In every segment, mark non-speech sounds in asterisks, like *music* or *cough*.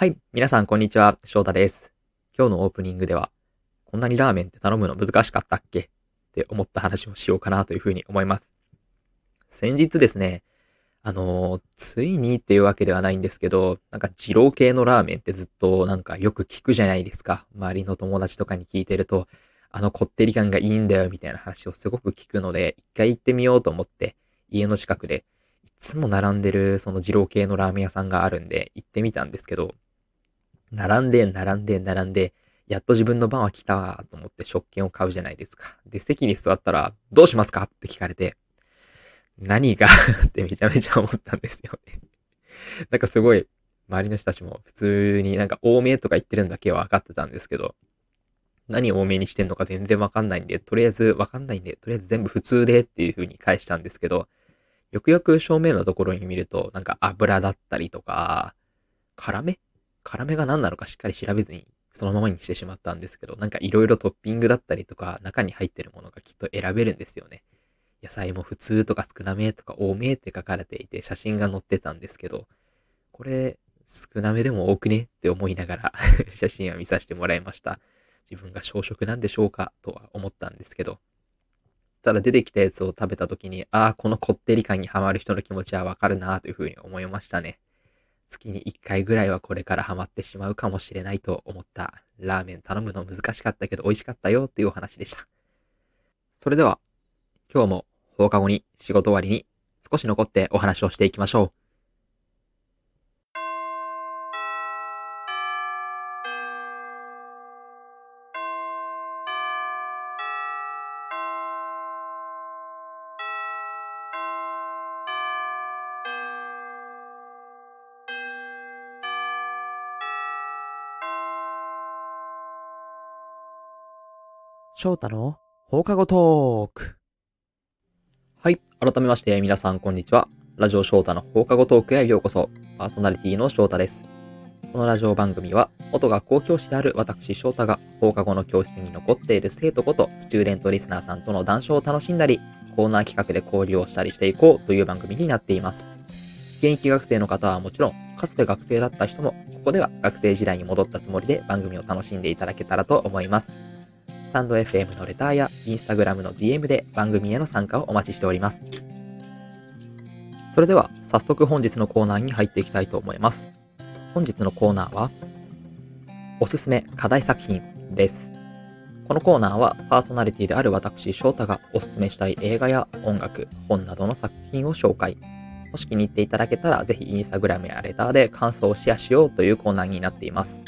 はい。皆さん、こんにちは。翔太です。今日のオープニングでは、こんなにラーメンって頼むの難しかったっけ？って思った話をしようかなというふうに思います。先日ですね、あのーついにっていうわけではないんですけど、なんか二郎系のラーメンってずっとなんかよく聞くじゃないですか。周りの友達とかに聞いてると、あのこってり感がいいんだよみたいな話をすごく聞くので、一回行ってみようと思って、家の近くで、いつも並んでるその二郎系のラーメン屋さんがあるんで、行ってみたんですけど、並んで、並んで、並んで、やっと自分の番は来たと思って食券を買うじゃないですか。で、席に座ったら、どうしますか？って聞かれて、何が？*laughs* ってめちゃめちゃ思ったんですよね。*laughs* なんかすごい、周りの人たちも普通になんか多めとか言ってるんだけは分かってたんですけど、何を多めにしてんのか全然分かんないんで、とりあえず分かんないんで、とりあえず全部普通でっていう風に返したんですけど、よくよく正面のところに見ると、なんか油だったりとか、辛め辛めが何なのかしっかり調べずにそのままにしてしまったんですけど、なんかいろいろトッピングだったりとか、中に入ってるものがきっと選べるんですよね。野菜も普通とか少なめとか多めって書かれていて、写真が載ってたんですけど、これ少なめでも多くねって思いながら *laughs* 写真は見させてもらいました。自分が小食なんでしょうかとは思ったんですけど、ただ出てきたやつを食べた時に、ああ、このこってり感にハマる人の気持ちはわかるなというふうに思いましたね。月に1回ぐらいはこれからハマってしまうかもしれないと思ったラーメン頼むの難しかったけど美味しかったよっていうお話でした。それでは、今日も放課後に仕事終わりに少し残ってお話をしていきましょう。翔太の放課後トーク。はい。改めまして皆さんこんにちは。ラジオ翔太の放課後トークへようこそ。パーソナリティの翔太です。このラジオ番組は、元学校教師である私翔太が放課後の教室に残っている生徒ことスチューデントリスナーさんとの談笑を楽しんだり、コーナー企画で交流をしたりしていこうという番組になっています。現役学生の方はもちろん、かつて学生だった人も、ここでは学生時代に戻ったつもりで番組を楽しんでいただけたらと思います。スタンド FM のレターやインスタグラムの DM で番組への参加をお待ちしております。それでは早速本日のコーナーに入っていきたいと思います。本日のコーナーは、おすすめ課題作品です。このコーナーはパーソナリティである私翔太がおすすめしたい映画や音楽、本などの作品を紹介。もし気に入っていただけたらぜひインスタグラムやレターで感想をシェアしようというコーナーになっています。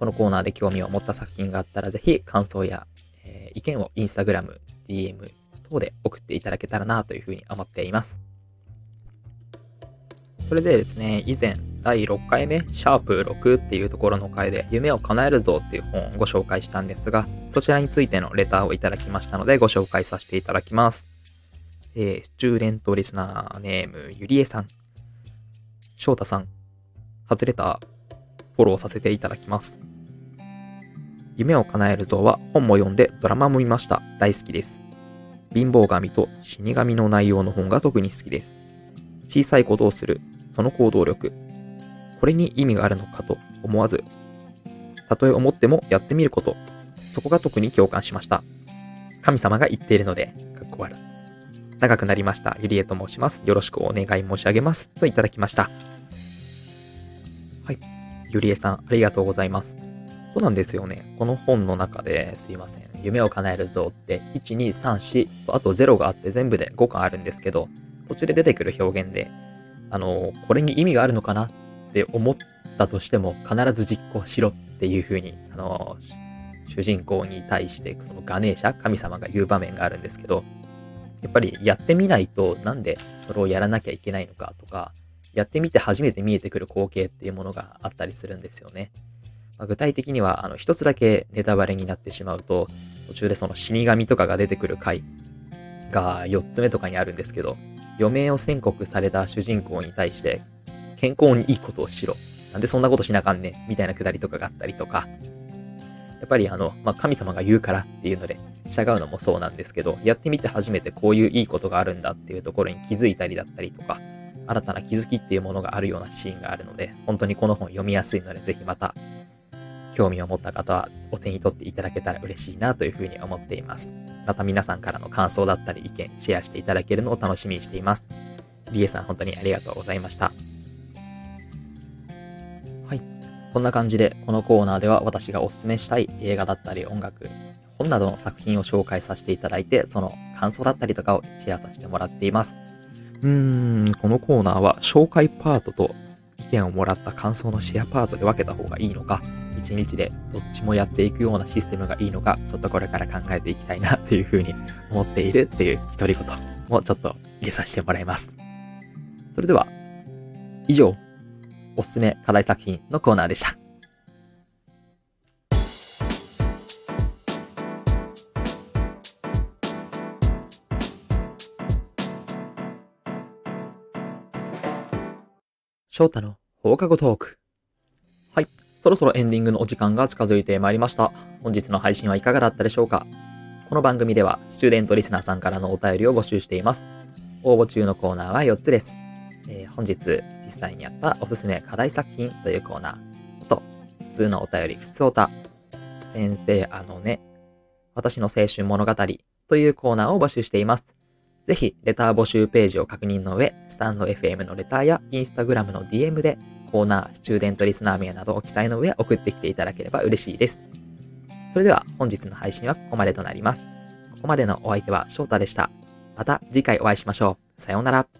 このコーナーで興味を持った作品があったらぜひ感想や、えー意見をインスタグラム、DM 等で送っていただけたらなというふうに思っています。それでですね、以前第6回目、シャープ6っていうところの回で夢を叶えるぞっていう本をご紹介したんですが、そちらについてのレターをいただきましたのでご紹介させていただきます。えー、スチューデントリスナーネームゆりえさん。翔太さん、初レター、フォローさせていただきます。夢を叶える像は本も読んでドラマも見ました。大好きです。貧乏神と死神の内容の本が特に好きです。小さいことをする、その行動力。これに意味があるのかと思わず、たとえ思ってもやってみること。そこが特に共感しました。神様が言っているので、かっこ悪い。長くなりました。ゆりえと申します。よろしくお願い申し上げます。といただきました。はい。ゆりえさん、ありがとうございます。そうなんですよね。この本の中ですいません。夢を叶える像って、1、2、3、4と、あと0があって全部で5巻あるんですけど、途中で出てくる表現で、あの、これに意味があるのかなって思ったとしても、必ず実行しろっていう風に、あの、主人公に対して、そのガネーシャ、神様が言う場面があるんですけど、やっぱりやってみないとなんでそれをやらなきゃいけないのかとか、やってみて初めて見えてくる光景っていうものがあったりするんですよね。まあ、具体的には、あの、一つだけネタバレになってしまうと、途中でその死神とかが出てくる回が4つ目とかにあるんですけど、余命を宣告された主人公に対して、健康にいいことをしろ。なんでそんなことしなあかんねんみたいなくだりとかがあったりとか、やっぱりあの、まあ、神様が言うからっていうので、従うのもそうなんですけど、やってみて初めてこういういいことがあるんだっていうところに気づいたりだったりとか、新たな気づきっていうものがあるようなシーンがあるので、本当にこの本読みやすいので、ぜひまた興味を持った方はお手に取っていただけたら嬉しいなというふうに思っています。また皆さんからの感想だったり意見、シェアしていただけるのを楽しみにしています。BA さん本当にありがとうございました。はい。こんな感じで、このコーナーでは私がおすすめしたい映画だったり音楽、本などの作品を紹介させていただいて、その感想だったりとかをシェアさせてもらっています。うーん、このコーナーは紹介パートと意見をもらった感想のシェアパートで分けた方がいいのか、1日でどっちもやっていくようなシステムがいいのか、ちょっとこれから考えていきたいなというふうに思っているっていう独り言もちょっと入れさせてもらいます。それでは、以上、おすすめ課題作品のコーナーでした。翔太の放課後トーク。はい。そろそろエンディングのお時間が近づいてまいりました。本日の配信はいかがだったでしょうかこの番組では、スチューデントリスナーさんからのお便りを募集しています。応募中のコーナーは4つです。えー、本日、実際にやったおすすめ課題作品というコーナーと、普通のお便り、普通おた、先生あのね、私の青春物語というコーナーを募集しています。ぜひ、レター募集ページを確認の上、スタンド FM のレターやインスタグラムの DM で、コーナー、スチューデントリスナー名などを記載の上送ってきていただければ嬉しいです。それでは、本日の配信はここまでとなります。ここまでのお相手は翔太でした。また次回お会いしましょう。さようなら。